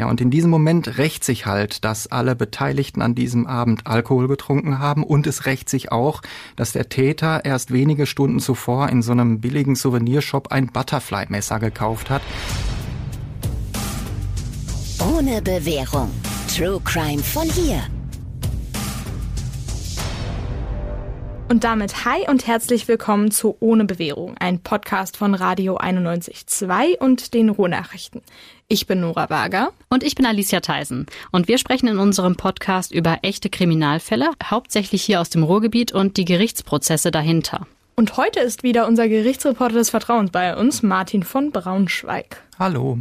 Ja, und in diesem Moment rächt sich halt, dass alle Beteiligten an diesem Abend Alkohol getrunken haben und es rächt sich auch, dass der Täter erst wenige Stunden zuvor in so einem billigen Souvenirshop ein Butterfly-Messer gekauft hat. Ohne Bewährung. True Crime von hier. Und damit hi und herzlich willkommen zu Ohne Bewährung, ein Podcast von Radio 91.2 und den Ruhrnachrichten. Ich bin Nora Wager. Und ich bin Alicia Theisen. Und wir sprechen in unserem Podcast über echte Kriminalfälle, hauptsächlich hier aus dem Ruhrgebiet und die Gerichtsprozesse dahinter. Und heute ist wieder unser Gerichtsreporter des Vertrauens bei uns, Martin von Braunschweig. Hallo.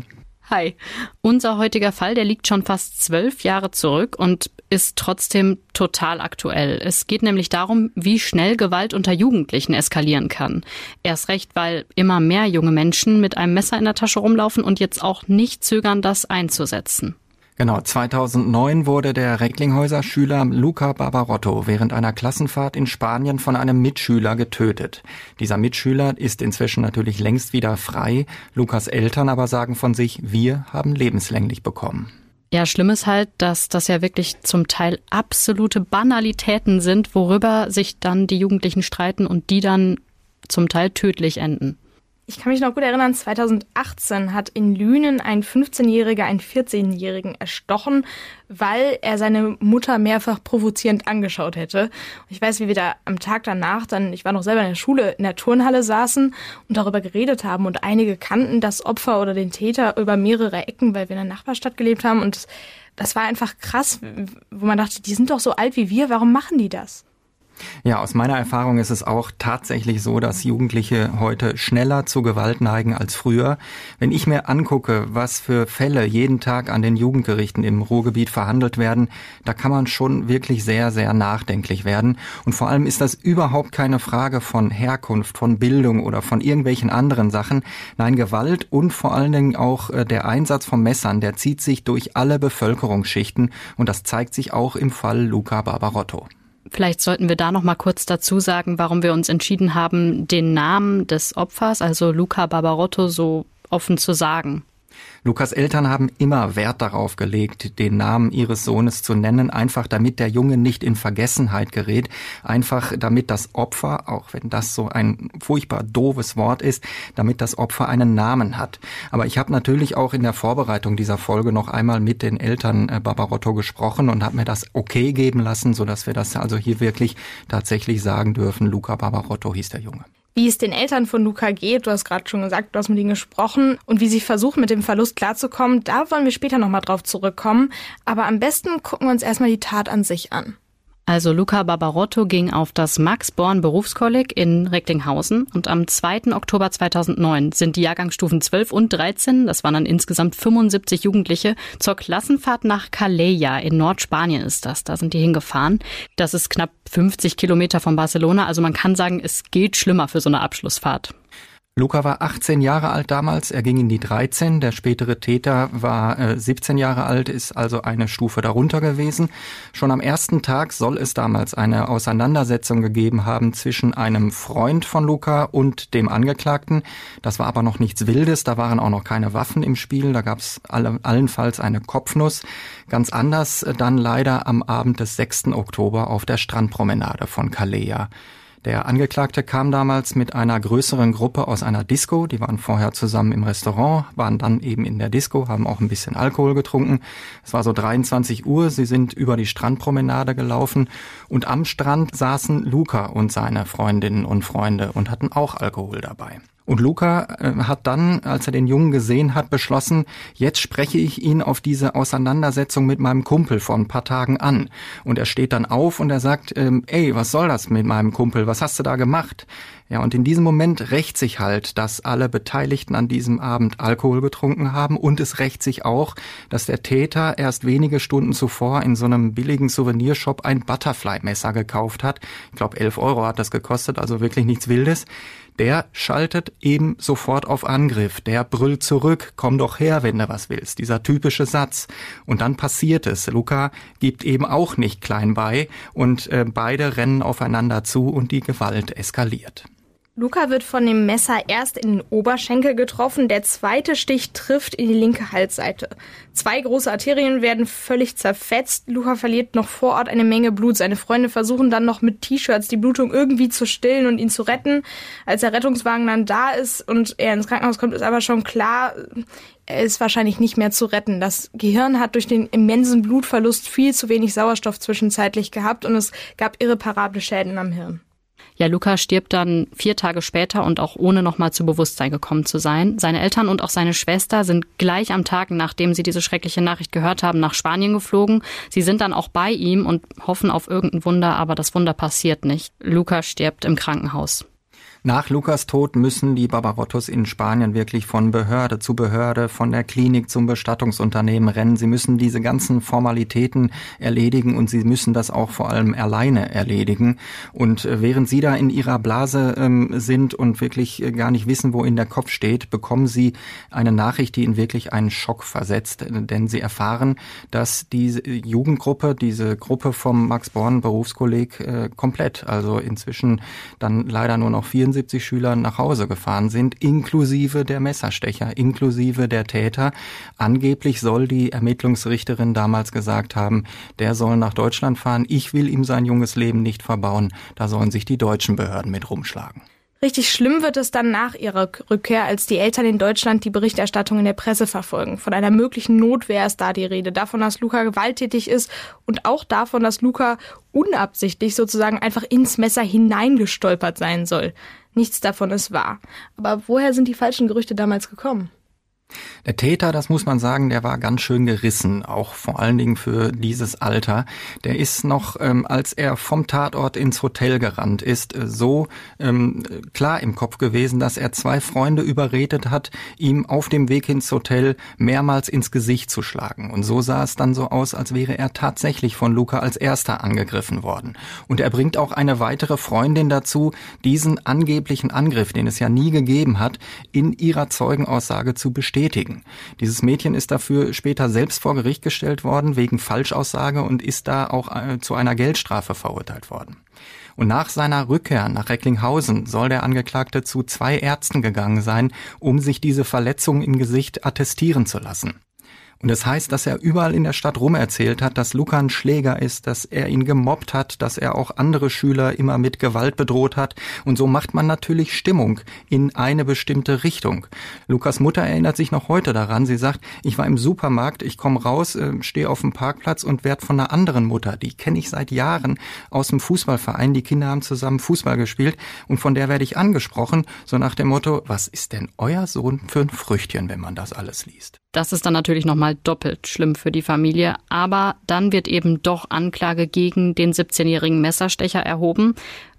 Hi. Unser heutiger Fall, der liegt schon fast zwölf Jahre zurück und ist trotzdem total aktuell. Es geht nämlich darum, wie schnell Gewalt unter Jugendlichen eskalieren kann. Erst recht, weil immer mehr junge Menschen mit einem Messer in der Tasche rumlaufen und jetzt auch nicht zögern, das einzusetzen. Genau, 2009 wurde der Recklinghäuser Schüler Luca Barbarotto während einer Klassenfahrt in Spanien von einem Mitschüler getötet. Dieser Mitschüler ist inzwischen natürlich längst wieder frei. Lukas Eltern aber sagen von sich, wir haben lebenslänglich bekommen. Ja, schlimm ist halt, dass das ja wirklich zum Teil absolute Banalitäten sind, worüber sich dann die Jugendlichen streiten und die dann zum Teil tödlich enden. Ich kann mich noch gut erinnern, 2018 hat in Lünen ein 15-Jähriger einen 14-Jährigen erstochen, weil er seine Mutter mehrfach provozierend angeschaut hätte. Ich weiß, wie wir da am Tag danach dann, ich war noch selber in der Schule, in der Turnhalle saßen und darüber geredet haben und einige kannten das Opfer oder den Täter über mehrere Ecken, weil wir in der Nachbarstadt gelebt haben und das war einfach krass, wo man dachte, die sind doch so alt wie wir, warum machen die das? Ja, aus meiner Erfahrung ist es auch tatsächlich so, dass Jugendliche heute schneller zu Gewalt neigen als früher. Wenn ich mir angucke, was für Fälle jeden Tag an den Jugendgerichten im Ruhrgebiet verhandelt werden, da kann man schon wirklich sehr, sehr nachdenklich werden. Und vor allem ist das überhaupt keine Frage von Herkunft, von Bildung oder von irgendwelchen anderen Sachen. Nein, Gewalt und vor allen Dingen auch äh, der Einsatz von Messern, der zieht sich durch alle Bevölkerungsschichten und das zeigt sich auch im Fall Luca Barbarotto. Vielleicht sollten wir da noch mal kurz dazu sagen, warum wir uns entschieden haben, den Namen des Opfers, also Luca Barbarotto, so offen zu sagen. Lukas Eltern haben immer Wert darauf gelegt, den Namen ihres Sohnes zu nennen, einfach damit der Junge nicht in Vergessenheit gerät, einfach damit das Opfer, auch wenn das so ein furchtbar doofes Wort ist, damit das Opfer einen Namen hat. Aber ich habe natürlich auch in der Vorbereitung dieser Folge noch einmal mit den Eltern äh, Barbarotto gesprochen und habe mir das okay geben lassen, so dass wir das also hier wirklich tatsächlich sagen dürfen. Luca Barbarotto hieß der Junge wie es den Eltern von Luca geht. Du hast gerade schon gesagt, du hast mit ihnen gesprochen und wie sie versuchen, mit dem Verlust klarzukommen. Da wollen wir später nochmal drauf zurückkommen. Aber am besten gucken wir uns erstmal die Tat an sich an. Also Luca Barbarotto ging auf das Max Born Berufskolleg in Recklinghausen und am 2. Oktober 2009 sind die Jahrgangsstufen 12 und 13, das waren dann insgesamt 75 Jugendliche, zur Klassenfahrt nach Calella in Nordspanien ist das. Da sind die hingefahren. Das ist knapp 50 Kilometer von Barcelona, also man kann sagen, es geht schlimmer für so eine Abschlussfahrt. Luca war 18 Jahre alt damals, er ging in die 13. Der spätere Täter war äh, 17 Jahre alt, ist also eine Stufe darunter gewesen. Schon am ersten Tag soll es damals eine Auseinandersetzung gegeben haben zwischen einem Freund von Luca und dem Angeklagten. Das war aber noch nichts Wildes, da waren auch noch keine Waffen im Spiel, da gab es alle, allenfalls eine Kopfnuss. Ganz anders dann leider am Abend des 6. Oktober auf der Strandpromenade von Calea. Der Angeklagte kam damals mit einer größeren Gruppe aus einer Disco. Die waren vorher zusammen im Restaurant, waren dann eben in der Disco, haben auch ein bisschen Alkohol getrunken. Es war so 23 Uhr. Sie sind über die Strandpromenade gelaufen und am Strand saßen Luca und seine Freundinnen und Freunde und hatten auch Alkohol dabei. Und Luca äh, hat dann, als er den Jungen gesehen hat, beschlossen, jetzt spreche ich ihn auf diese Auseinandersetzung mit meinem Kumpel vor ein paar Tagen an. Und er steht dann auf und er sagt, ähm, ey, was soll das mit meinem Kumpel? Was hast du da gemacht? Ja, und in diesem Moment rächt sich halt, dass alle Beteiligten an diesem Abend Alkohol getrunken haben und es rächt sich auch, dass der Täter erst wenige Stunden zuvor in so einem billigen Souvenirshop ein Butterfly-Messer gekauft hat. Ich glaube, 11 Euro hat das gekostet, also wirklich nichts Wildes der schaltet eben sofort auf Angriff. Der brüllt zurück, komm doch her, wenn du was willst. Dieser typische Satz. Und dann passiert es. Luca gibt eben auch nicht klein bei und äh, beide rennen aufeinander zu und die Gewalt eskaliert. Luca wird von dem Messer erst in den Oberschenkel getroffen, der zweite Stich trifft in die linke Halsseite. Zwei große Arterien werden völlig zerfetzt. Luca verliert noch vor Ort eine Menge Blut. Seine Freunde versuchen dann noch mit T-Shirts die Blutung irgendwie zu stillen und ihn zu retten. Als der Rettungswagen dann da ist und er ins Krankenhaus kommt, ist aber schon klar, er ist wahrscheinlich nicht mehr zu retten. Das Gehirn hat durch den immensen Blutverlust viel zu wenig Sauerstoff zwischenzeitlich gehabt und es gab irreparable Schäden am Hirn. Ja, Luca stirbt dann vier Tage später und auch ohne nochmal zu Bewusstsein gekommen zu sein. Seine Eltern und auch seine Schwester sind gleich am Tag, nachdem sie diese schreckliche Nachricht gehört haben, nach Spanien geflogen. Sie sind dann auch bei ihm und hoffen auf irgendein Wunder, aber das Wunder passiert nicht. Luca stirbt im Krankenhaus. Nach Lukas Tod müssen die Barbarottos in Spanien wirklich von Behörde zu Behörde, von der Klinik zum Bestattungsunternehmen rennen. Sie müssen diese ganzen Formalitäten erledigen und sie müssen das auch vor allem alleine erledigen. Und äh, während sie da in ihrer Blase ähm, sind und wirklich äh, gar nicht wissen, wo in der Kopf steht, bekommen sie eine Nachricht, die ihnen wirklich einen Schock versetzt. Denn sie erfahren, dass diese Jugendgruppe, diese Gruppe vom Max Born Berufskolleg äh, komplett, also inzwischen dann leider nur noch vier 74 Schüler nach Hause gefahren sind, inklusive der Messerstecher, inklusive der Täter. Angeblich soll die Ermittlungsrichterin damals gesagt haben, der soll nach Deutschland fahren, ich will ihm sein junges Leben nicht verbauen, da sollen sich die deutschen Behörden mit rumschlagen. Richtig schlimm wird es dann nach ihrer Rückkehr, als die Eltern in Deutschland die Berichterstattung in der Presse verfolgen. Von einer möglichen Notwehr ist da die Rede. Davon, dass Luca gewalttätig ist und auch davon, dass Luca unabsichtlich sozusagen einfach ins Messer hineingestolpert sein soll. Nichts davon ist wahr. Aber woher sind die falschen Gerüchte damals gekommen? Der Täter, das muss man sagen, der war ganz schön gerissen, auch vor allen Dingen für dieses Alter. Der ist noch, ähm, als er vom Tatort ins Hotel gerannt ist, äh, so ähm, klar im Kopf gewesen, dass er zwei Freunde überredet hat, ihm auf dem Weg ins Hotel mehrmals ins Gesicht zu schlagen. Und so sah es dann so aus, als wäre er tatsächlich von Luca als erster angegriffen worden. Und er bringt auch eine weitere Freundin dazu, diesen angeblichen Angriff, den es ja nie gegeben hat, in ihrer Zeugenaussage zu bestätigen bestätigen. Dieses Mädchen ist dafür später selbst vor Gericht gestellt worden wegen Falschaussage und ist da auch äh, zu einer Geldstrafe verurteilt worden. Und nach seiner Rückkehr nach Recklinghausen soll der Angeklagte zu zwei Ärzten gegangen sein, um sich diese Verletzung im Gesicht attestieren zu lassen. Und das heißt, dass er überall in der Stadt rum erzählt hat, dass Luca ein Schläger ist, dass er ihn gemobbt hat, dass er auch andere Schüler immer mit Gewalt bedroht hat. Und so macht man natürlich Stimmung in eine bestimmte Richtung. Lukas Mutter erinnert sich noch heute daran. Sie sagt, ich war im Supermarkt, ich komme raus, äh, stehe auf dem Parkplatz und werde von einer anderen Mutter, die kenne ich seit Jahren aus dem Fußballverein. Die Kinder haben zusammen Fußball gespielt und von der werde ich angesprochen, so nach dem Motto, was ist denn euer Sohn für ein Früchtchen, wenn man das alles liest? Das ist dann natürlich nochmal doppelt schlimm für die Familie. Aber dann wird eben doch Anklage gegen den 17-jährigen Messerstecher erhoben.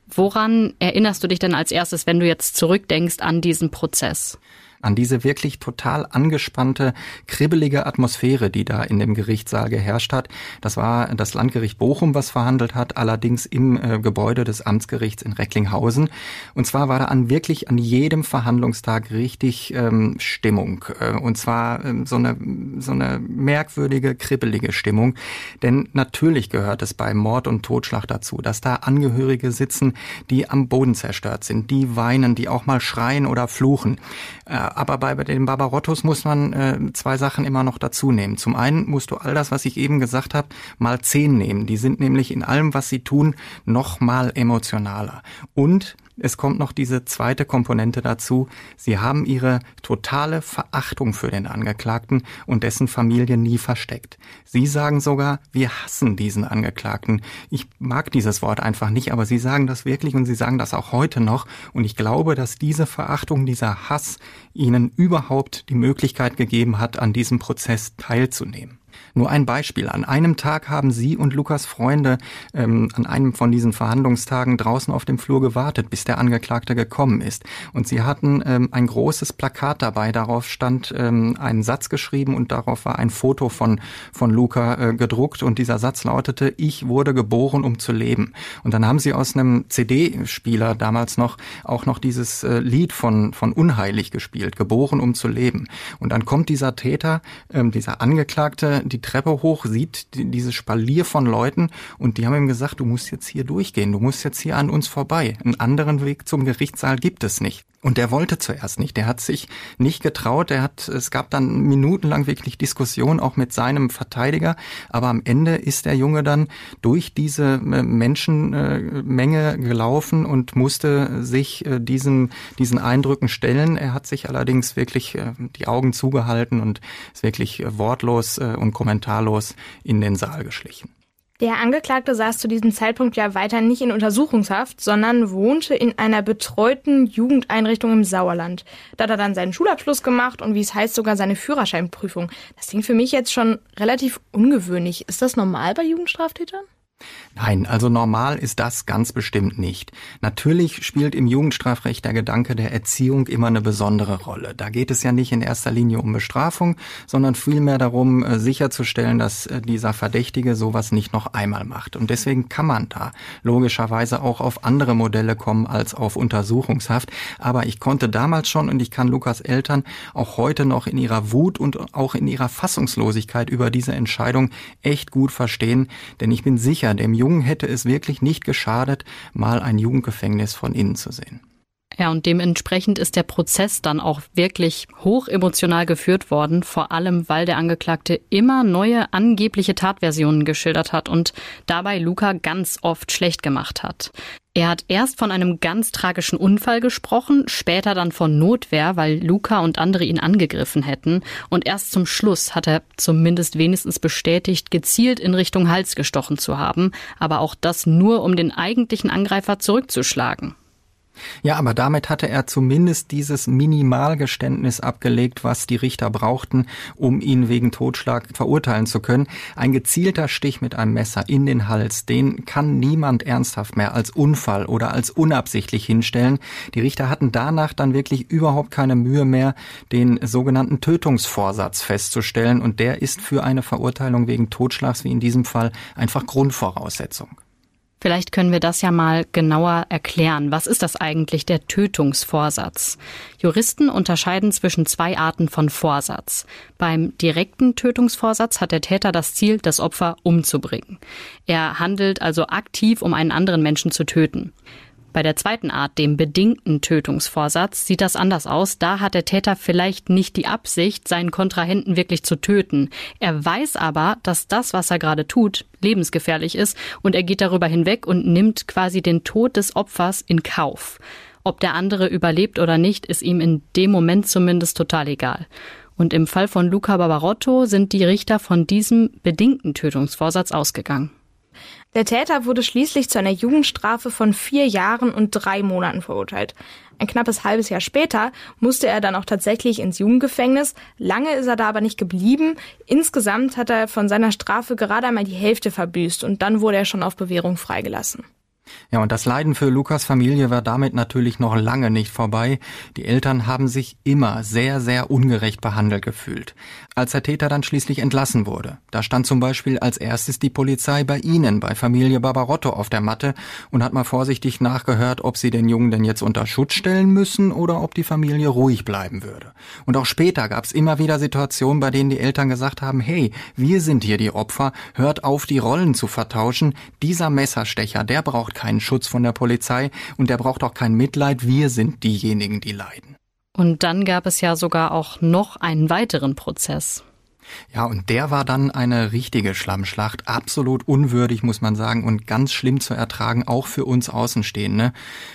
Woran erinnerst du dich denn als erstes, wenn du jetzt zurückdenkst an diesen Prozess? An diese wirklich total angespannte, kribbelige Atmosphäre, die da in dem Gerichtssaal geherrscht hat. Das war das Landgericht Bochum, was verhandelt hat, allerdings im äh, Gebäude des Amtsgerichts in Recklinghausen. Und zwar war da an wirklich an jedem Verhandlungstag richtig ähm, Stimmung. Äh, und zwar ähm, so, eine, so eine merkwürdige, kribbelige Stimmung. Denn natürlich gehört es bei Mord und Totschlag dazu, dass da Angehörige sitzen, die am Boden zerstört sind, die weinen, die auch mal schreien oder fluchen. Äh, aber bei den Barbarottos muss man äh, zwei Sachen immer noch dazu nehmen. Zum einen musst du all das, was ich eben gesagt habe, mal zehn nehmen. Die sind nämlich in allem, was sie tun, noch mal emotionaler. Und es kommt noch diese zweite Komponente dazu. Sie haben ihre totale Verachtung für den Angeklagten und dessen Familie nie versteckt. Sie sagen sogar, wir hassen diesen Angeklagten. Ich mag dieses Wort einfach nicht, aber Sie sagen das wirklich und Sie sagen das auch heute noch. Und ich glaube, dass diese Verachtung, dieser Hass Ihnen überhaupt die Möglichkeit gegeben hat, an diesem Prozess teilzunehmen. Nur ein Beispiel. An einem Tag haben Sie und Lukas Freunde ähm, an einem von diesen Verhandlungstagen draußen auf dem Flur gewartet, bis der Angeklagte gekommen ist. Und Sie hatten ähm, ein großes Plakat dabei. Darauf stand ähm, ein Satz geschrieben und darauf war ein Foto von, von Luca äh, gedruckt. Und dieser Satz lautete, ich wurde geboren, um zu leben. Und dann haben Sie aus einem CD-Spieler damals noch auch noch dieses äh, Lied von, von Unheilig gespielt, geboren, um zu leben. Und dann kommt dieser Täter, ähm, dieser Angeklagte, die Treppe hoch, sieht die, dieses Spalier von Leuten und die haben ihm gesagt, du musst jetzt hier durchgehen, du musst jetzt hier an uns vorbei. Einen anderen Weg zum Gerichtssaal gibt es nicht. Und der wollte zuerst nicht. Der hat sich nicht getraut. Der hat, es gab dann minutenlang wirklich Diskussion auch mit seinem Verteidiger. Aber am Ende ist der Junge dann durch diese äh, Menschenmenge gelaufen und musste sich äh, diesen, diesen Eindrücken stellen. Er hat sich allerdings wirklich äh, die Augen zugehalten und ist wirklich wortlos und kommentarlos in den Saal geschlichen. Der Angeklagte saß zu diesem Zeitpunkt ja weiter nicht in Untersuchungshaft, sondern wohnte in einer betreuten Jugendeinrichtung im Sauerland. Da hat er dann seinen Schulabschluss gemacht und wie es heißt sogar seine Führerscheinprüfung. Das klingt für mich jetzt schon relativ ungewöhnlich. Ist das normal bei Jugendstraftätern? Nein, also normal ist das ganz bestimmt nicht. Natürlich spielt im Jugendstrafrecht der Gedanke der Erziehung immer eine besondere Rolle. Da geht es ja nicht in erster Linie um Bestrafung, sondern vielmehr darum, äh, sicherzustellen, dass äh, dieser Verdächtige sowas nicht noch einmal macht. Und deswegen kann man da logischerweise auch auf andere Modelle kommen als auf Untersuchungshaft. Aber ich konnte damals schon und ich kann Lukas Eltern auch heute noch in ihrer Wut und auch in ihrer Fassungslosigkeit über diese Entscheidung echt gut verstehen, denn ich bin sicher, dem Jungen hätte es wirklich nicht geschadet, mal ein Jugendgefängnis von innen zu sehen. Ja, und dementsprechend ist der Prozess dann auch wirklich hoch emotional geführt worden, vor allem weil der Angeklagte immer neue angebliche Tatversionen geschildert hat und dabei Luca ganz oft schlecht gemacht hat. Er hat erst von einem ganz tragischen Unfall gesprochen, später dann von Notwehr, weil Luca und andere ihn angegriffen hätten. Und erst zum Schluss hat er zumindest wenigstens bestätigt, gezielt in Richtung Hals gestochen zu haben, aber auch das nur, um den eigentlichen Angreifer zurückzuschlagen. Ja, aber damit hatte er zumindest dieses Minimalgeständnis abgelegt, was die Richter brauchten, um ihn wegen Totschlag verurteilen zu können. Ein gezielter Stich mit einem Messer in den Hals, den kann niemand ernsthaft mehr als Unfall oder als unabsichtlich hinstellen. Die Richter hatten danach dann wirklich überhaupt keine Mühe mehr, den sogenannten Tötungsvorsatz festzustellen und der ist für eine Verurteilung wegen Totschlags wie in diesem Fall einfach Grundvoraussetzung. Vielleicht können wir das ja mal genauer erklären. Was ist das eigentlich, der Tötungsvorsatz? Juristen unterscheiden zwischen zwei Arten von Vorsatz. Beim direkten Tötungsvorsatz hat der Täter das Ziel, das Opfer umzubringen. Er handelt also aktiv, um einen anderen Menschen zu töten. Bei der zweiten Art, dem bedingten Tötungsvorsatz, sieht das anders aus. Da hat der Täter vielleicht nicht die Absicht, seinen Kontrahenten wirklich zu töten. Er weiß aber, dass das, was er gerade tut, lebensgefährlich ist und er geht darüber hinweg und nimmt quasi den Tod des Opfers in Kauf. Ob der andere überlebt oder nicht, ist ihm in dem Moment zumindest total egal. Und im Fall von Luca Barbarotto sind die Richter von diesem bedingten Tötungsvorsatz ausgegangen. Der Täter wurde schließlich zu einer Jugendstrafe von vier Jahren und drei Monaten verurteilt. Ein knappes halbes Jahr später musste er dann auch tatsächlich ins Jugendgefängnis. Lange ist er da aber nicht geblieben. Insgesamt hat er von seiner Strafe gerade einmal die Hälfte verbüßt und dann wurde er schon auf Bewährung freigelassen. Ja, und das Leiden für Lukas Familie war damit natürlich noch lange nicht vorbei. Die Eltern haben sich immer sehr, sehr ungerecht behandelt gefühlt. Als der Täter dann schließlich entlassen wurde, da stand zum Beispiel als erstes die Polizei bei Ihnen, bei Familie Barbarotto auf der Matte und hat mal vorsichtig nachgehört, ob sie den Jungen denn jetzt unter Schutz stellen müssen oder ob die Familie ruhig bleiben würde. Und auch später gab es immer wieder Situationen, bei denen die Eltern gesagt haben, hey, wir sind hier die Opfer, hört auf, die Rollen zu vertauschen. Dieser Messerstecher, der braucht keinen Schutz von der Polizei und der braucht auch kein Mitleid. Wir sind diejenigen, die leiden. Und dann gab es ja sogar auch noch einen weiteren Prozess. Ja, und der war dann eine richtige Schlammschlacht, absolut unwürdig, muss man sagen, und ganz schlimm zu ertragen, auch für uns Außenstehende.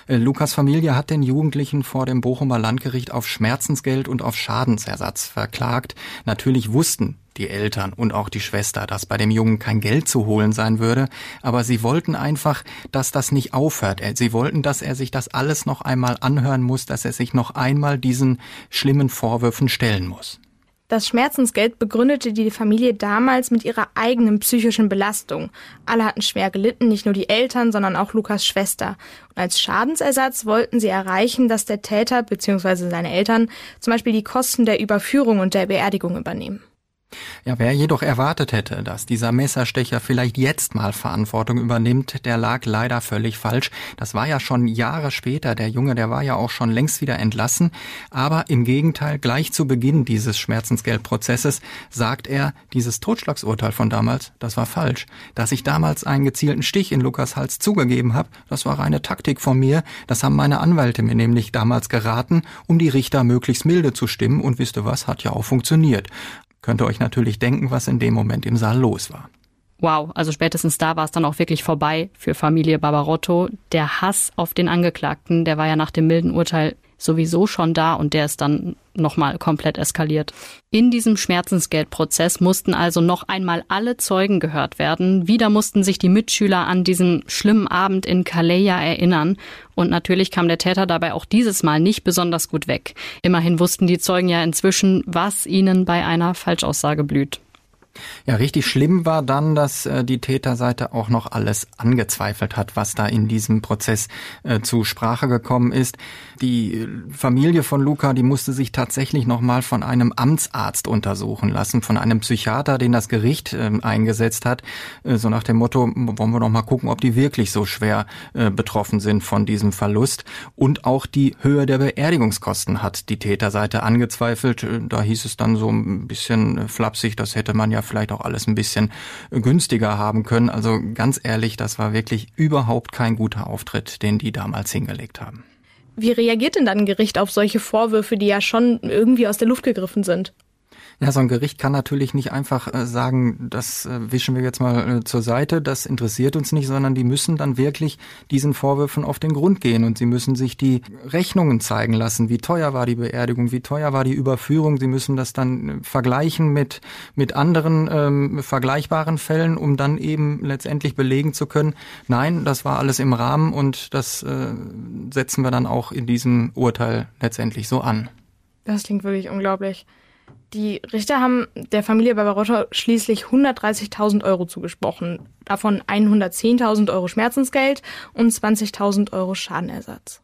Äh, Lukas Familie hat den Jugendlichen vor dem Bochumer Landgericht auf Schmerzensgeld und auf Schadensersatz verklagt. Natürlich wussten die Eltern und auch die Schwester, dass bei dem Jungen kein Geld zu holen sein würde, aber sie wollten einfach, dass das nicht aufhört. Sie wollten, dass er sich das alles noch einmal anhören muss, dass er sich noch einmal diesen schlimmen Vorwürfen stellen muss. Das Schmerzensgeld begründete die Familie damals mit ihrer eigenen psychischen Belastung. Alle hatten schwer gelitten, nicht nur die Eltern, sondern auch Lukas Schwester. Und als Schadensersatz wollten sie erreichen, dass der Täter bzw. seine Eltern zum Beispiel die Kosten der Überführung und der Beerdigung übernehmen. Ja, wer jedoch erwartet hätte, dass dieser Messerstecher vielleicht jetzt mal Verantwortung übernimmt, der lag leider völlig falsch. Das war ja schon Jahre später. Der Junge, der war ja auch schon längst wieder entlassen. Aber im Gegenteil, gleich zu Beginn dieses Schmerzensgeldprozesses sagt er, dieses Totschlagsurteil von damals, das war falsch. Dass ich damals einen gezielten Stich in Lukas Hals zugegeben habe, das war reine Taktik von mir. Das haben meine Anwälte mir nämlich damals geraten, um die Richter möglichst milde zu stimmen. Und wisst ihr was, hat ja auch funktioniert. Könnt ihr euch natürlich denken, was in dem Moment im Saal los war. Wow, also spätestens da war es dann auch wirklich vorbei für Familie Barbarotto. Der Hass auf den Angeklagten, der war ja nach dem milden Urteil sowieso schon da und der ist dann nochmal komplett eskaliert. In diesem Schmerzensgeldprozess mussten also noch einmal alle Zeugen gehört werden. Wieder mussten sich die Mitschüler an diesen schlimmen Abend in Kaleja erinnern. Und natürlich kam der Täter dabei auch dieses Mal nicht besonders gut weg. Immerhin wussten die Zeugen ja inzwischen, was ihnen bei einer Falschaussage blüht. Ja, richtig schlimm war dann, dass äh, die Täterseite auch noch alles angezweifelt hat, was da in diesem Prozess äh, zu Sprache gekommen ist. Die Familie von Luca, die musste sich tatsächlich nochmal von einem Amtsarzt untersuchen lassen, von einem Psychiater, den das Gericht äh, eingesetzt hat, äh, so nach dem Motto, wollen wir noch mal gucken, ob die wirklich so schwer äh, betroffen sind von diesem Verlust. Und auch die Höhe der Beerdigungskosten hat die Täterseite angezweifelt. Äh, da hieß es dann so ein bisschen flapsig, das hätte man ja vielleicht auch alles ein bisschen günstiger haben können. Also ganz ehrlich, das war wirklich überhaupt kein guter Auftritt, den die damals hingelegt haben. Wie reagiert denn dann ein Gericht auf solche Vorwürfe, die ja schon irgendwie aus der Luft gegriffen sind? Ja, so ein Gericht kann natürlich nicht einfach äh, sagen, das äh, wischen wir jetzt mal äh, zur Seite, das interessiert uns nicht, sondern die müssen dann wirklich diesen Vorwürfen auf den Grund gehen und sie müssen sich die Rechnungen zeigen lassen. Wie teuer war die Beerdigung? Wie teuer war die Überführung? Sie müssen das dann vergleichen mit, mit anderen ähm, vergleichbaren Fällen, um dann eben letztendlich belegen zu können, nein, das war alles im Rahmen und das äh, setzen wir dann auch in diesem Urteil letztendlich so an. Das klingt wirklich unglaublich. Die Richter haben der Familie Barbarotta schließlich 130.000 Euro zugesprochen, davon 110.000 Euro Schmerzensgeld und 20.000 Euro Schadenersatz.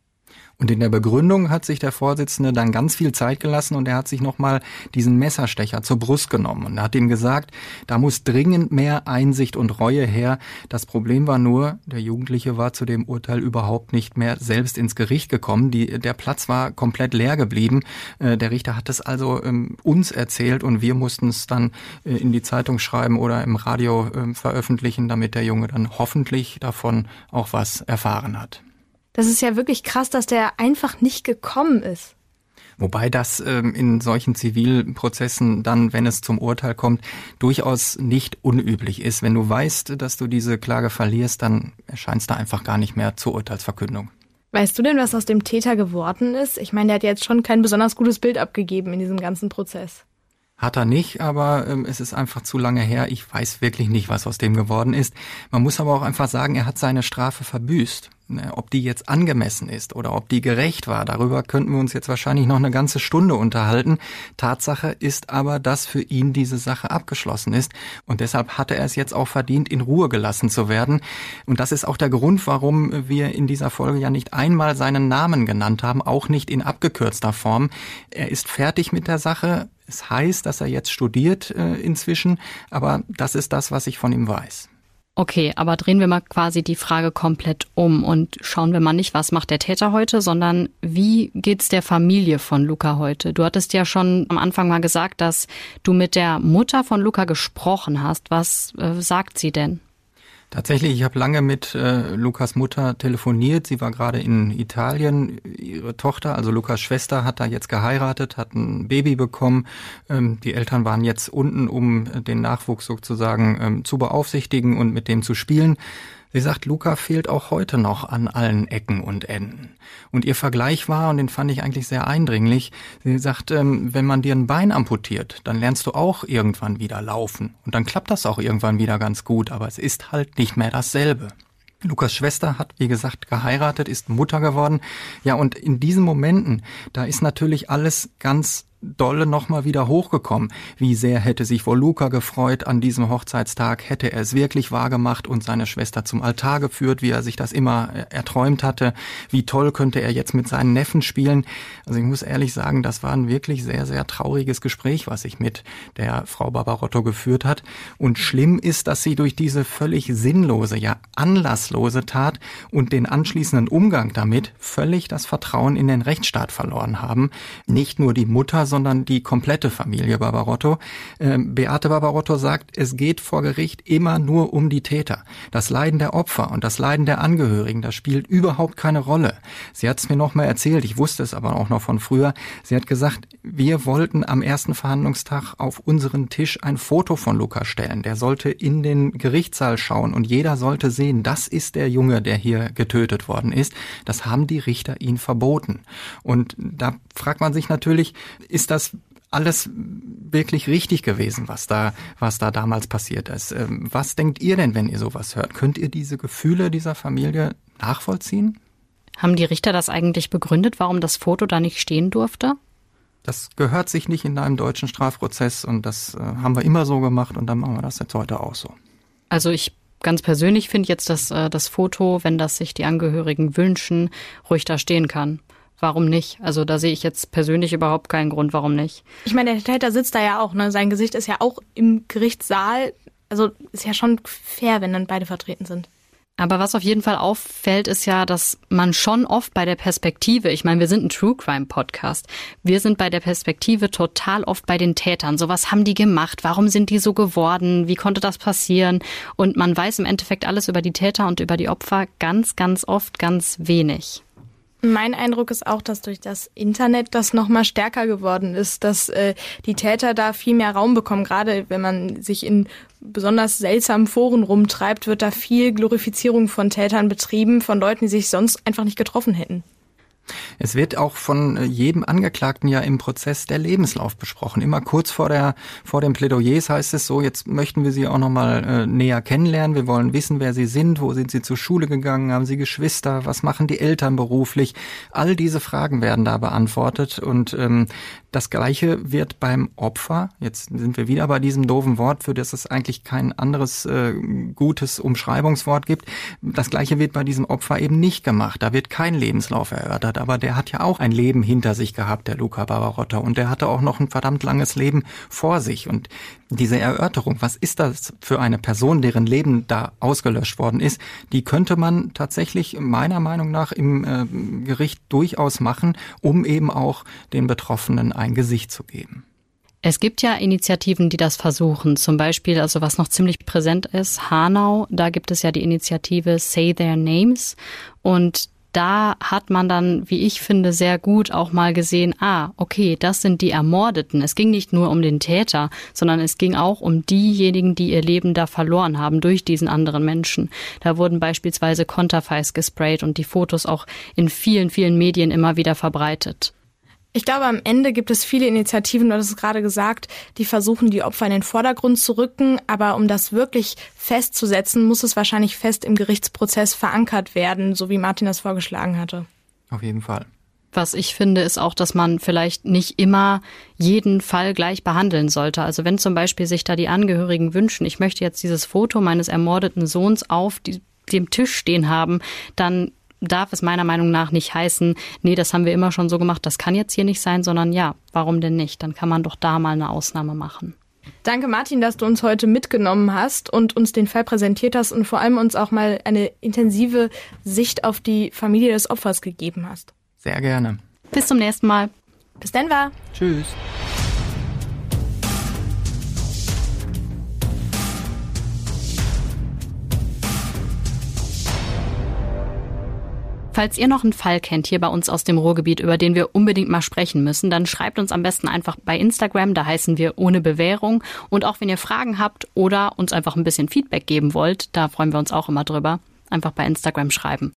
Und in der Begründung hat sich der Vorsitzende dann ganz viel Zeit gelassen und er hat sich nochmal diesen Messerstecher zur Brust genommen und hat ihm gesagt, da muss dringend mehr Einsicht und Reue her. Das Problem war nur, der Jugendliche war zu dem Urteil überhaupt nicht mehr selbst ins Gericht gekommen. Die, der Platz war komplett leer geblieben. Äh, der Richter hat es also ähm, uns erzählt und wir mussten es dann äh, in die Zeitung schreiben oder im Radio äh, veröffentlichen, damit der Junge dann hoffentlich davon auch was erfahren hat. Das ist ja wirklich krass, dass der einfach nicht gekommen ist. Wobei das ähm, in solchen Zivilprozessen dann, wenn es zum Urteil kommt, durchaus nicht unüblich ist. Wenn du weißt, dass du diese Klage verlierst, dann erscheinst du einfach gar nicht mehr zur Urteilsverkündung. Weißt du denn, was aus dem Täter geworden ist? Ich meine, der hat jetzt schon kein besonders gutes Bild abgegeben in diesem ganzen Prozess. Hat er nicht, aber ähm, es ist einfach zu lange her. Ich weiß wirklich nicht, was aus dem geworden ist. Man muss aber auch einfach sagen, er hat seine Strafe verbüßt. Ne, ob die jetzt angemessen ist oder ob die gerecht war, darüber könnten wir uns jetzt wahrscheinlich noch eine ganze Stunde unterhalten. Tatsache ist aber, dass für ihn diese Sache abgeschlossen ist und deshalb hatte er es jetzt auch verdient, in Ruhe gelassen zu werden. Und das ist auch der Grund, warum wir in dieser Folge ja nicht einmal seinen Namen genannt haben, auch nicht in abgekürzter Form. Er ist fertig mit der Sache. Es heißt, dass er jetzt studiert äh, inzwischen, aber das ist das, was ich von ihm weiß. Okay, aber drehen wir mal quasi die Frage komplett um und schauen wir mal nicht, was macht der Täter heute, sondern wie geht's der Familie von Luca heute? Du hattest ja schon am Anfang mal gesagt, dass du mit der Mutter von Luca gesprochen hast. Was äh, sagt sie denn? Tatsächlich, ich habe lange mit äh, Lukas Mutter telefoniert. Sie war gerade in Italien. Ihre Tochter, also Lukas Schwester, hat da jetzt geheiratet, hat ein Baby bekommen. Ähm, die Eltern waren jetzt unten, um den Nachwuchs sozusagen ähm, zu beaufsichtigen und mit dem zu spielen. Sie sagt, Luca fehlt auch heute noch an allen Ecken und Enden. Und ihr Vergleich war, und den fand ich eigentlich sehr eindringlich, sie sagt, ähm, wenn man dir ein Bein amputiert, dann lernst du auch irgendwann wieder laufen. Und dann klappt das auch irgendwann wieder ganz gut, aber es ist halt nicht mehr dasselbe. Lukas Schwester hat, wie gesagt, geheiratet, ist Mutter geworden. Ja, und in diesen Momenten, da ist natürlich alles ganz dolle nochmal wieder hochgekommen. Wie sehr hätte sich wohl Luca gefreut an diesem Hochzeitstag, hätte er es wirklich wahrgemacht und seine Schwester zum Altar geführt, wie er sich das immer erträumt hatte. Wie toll könnte er jetzt mit seinen Neffen spielen. Also ich muss ehrlich sagen, das war ein wirklich sehr, sehr trauriges Gespräch, was sich mit der Frau Barbarotto geführt hat. Und schlimm ist, dass sie durch diese völlig sinnlose, ja anlasslose Tat und den anschließenden Umgang damit völlig das Vertrauen in den Rechtsstaat verloren haben. Nicht nur die Mutter, sondern die komplette Familie Barbarotto. Ähm, Beate Barbarotto sagt, es geht vor Gericht immer nur um die Täter. Das Leiden der Opfer und das Leiden der Angehörigen, das spielt überhaupt keine Rolle. Sie hat es mir noch mal erzählt, ich wusste es aber auch noch von früher. Sie hat gesagt, wir wollten am ersten Verhandlungstag auf unseren Tisch ein Foto von Luca stellen. Der sollte in den Gerichtssaal schauen und jeder sollte sehen, das ist der Junge, der hier getötet worden ist. Das haben die Richter ihn verboten. Und da fragt man sich natürlich, ist das alles wirklich richtig gewesen, was da, was da damals passiert ist. Ähm, was denkt ihr denn, wenn ihr sowas hört? Könnt ihr diese Gefühle dieser Familie nachvollziehen? Haben die Richter das eigentlich begründet, warum das Foto da nicht stehen durfte? Das gehört sich nicht in einem deutschen Strafprozess und das äh, haben wir immer so gemacht und dann machen wir das jetzt heute auch so. Also ich ganz persönlich finde jetzt, dass äh, das Foto, wenn das sich die Angehörigen wünschen, ruhig da stehen kann. Warum nicht? Also da sehe ich jetzt persönlich überhaupt keinen Grund, warum nicht. Ich meine, der Täter sitzt da ja auch, ne? Sein Gesicht ist ja auch im Gerichtssaal. Also ist ja schon fair, wenn dann beide vertreten sind. Aber was auf jeden Fall auffällt, ist ja, dass man schon oft bei der Perspektive, ich meine, wir sind ein True Crime Podcast, wir sind bei der Perspektive total oft bei den Tätern. So was haben die gemacht? Warum sind die so geworden? Wie konnte das passieren? Und man weiß im Endeffekt alles über die Täter und über die Opfer ganz, ganz oft ganz wenig. Mein Eindruck ist auch, dass durch das Internet das nochmal stärker geworden ist, dass äh, die Täter da viel mehr Raum bekommen. Gerade wenn man sich in besonders seltsamen Foren rumtreibt, wird da viel Glorifizierung von Tätern betrieben, von Leuten, die sich sonst einfach nicht getroffen hätten. Es wird auch von äh, jedem Angeklagten ja im Prozess der Lebenslauf besprochen. Immer kurz vor der vor den Plädoyers heißt es so: Jetzt möchten wir Sie auch noch mal äh, näher kennenlernen. Wir wollen wissen, wer Sie sind, wo sind Sie zur Schule gegangen, haben Sie Geschwister, was machen die Eltern beruflich? All diese Fragen werden da beantwortet und ähm, das Gleiche wird beim Opfer. Jetzt sind wir wieder bei diesem doofen Wort, für das es eigentlich kein anderes äh, gutes Umschreibungswort gibt. Das Gleiche wird bei diesem Opfer eben nicht gemacht. Da wird kein Lebenslauf erörtert aber der hat ja auch ein Leben hinter sich gehabt, der Luca Barbarotta, und der hatte auch noch ein verdammt langes Leben vor sich. Und diese Erörterung, was ist das für eine Person, deren Leben da ausgelöscht worden ist, die könnte man tatsächlich meiner Meinung nach im äh, Gericht durchaus machen, um eben auch den Betroffenen ein Gesicht zu geben. Es gibt ja Initiativen, die das versuchen. Zum Beispiel, also was noch ziemlich präsent ist, Hanau, da gibt es ja die Initiative Say Their Names. Und da hat man dann, wie ich finde, sehr gut auch mal gesehen, ah, okay, das sind die Ermordeten. Es ging nicht nur um den Täter, sondern es ging auch um diejenigen, die ihr Leben da verloren haben durch diesen anderen Menschen. Da wurden beispielsweise Konterfeis gesprayt und die Fotos auch in vielen, vielen Medien immer wieder verbreitet. Ich glaube, am Ende gibt es viele Initiativen, du hast es gerade gesagt, die versuchen, die Opfer in den Vordergrund zu rücken. Aber um das wirklich festzusetzen, muss es wahrscheinlich fest im Gerichtsprozess verankert werden, so wie Martin das vorgeschlagen hatte. Auf jeden Fall. Was ich finde, ist auch, dass man vielleicht nicht immer jeden Fall gleich behandeln sollte. Also wenn zum Beispiel sich da die Angehörigen wünschen, ich möchte jetzt dieses Foto meines ermordeten Sohns auf dem Tisch stehen haben, dann darf es meiner Meinung nach nicht heißen, nee, das haben wir immer schon so gemacht, das kann jetzt hier nicht sein, sondern ja, warum denn nicht? Dann kann man doch da mal eine Ausnahme machen. Danke Martin, dass du uns heute mitgenommen hast und uns den Fall präsentiert hast und vor allem uns auch mal eine intensive Sicht auf die Familie des Opfers gegeben hast. Sehr gerne. Bis zum nächsten Mal. Bis dann war. Tschüss. Falls ihr noch einen Fall kennt hier bei uns aus dem Ruhrgebiet, über den wir unbedingt mal sprechen müssen, dann schreibt uns am besten einfach bei Instagram, da heißen wir ohne Bewährung. Und auch wenn ihr Fragen habt oder uns einfach ein bisschen Feedback geben wollt, da freuen wir uns auch immer drüber, einfach bei Instagram schreiben.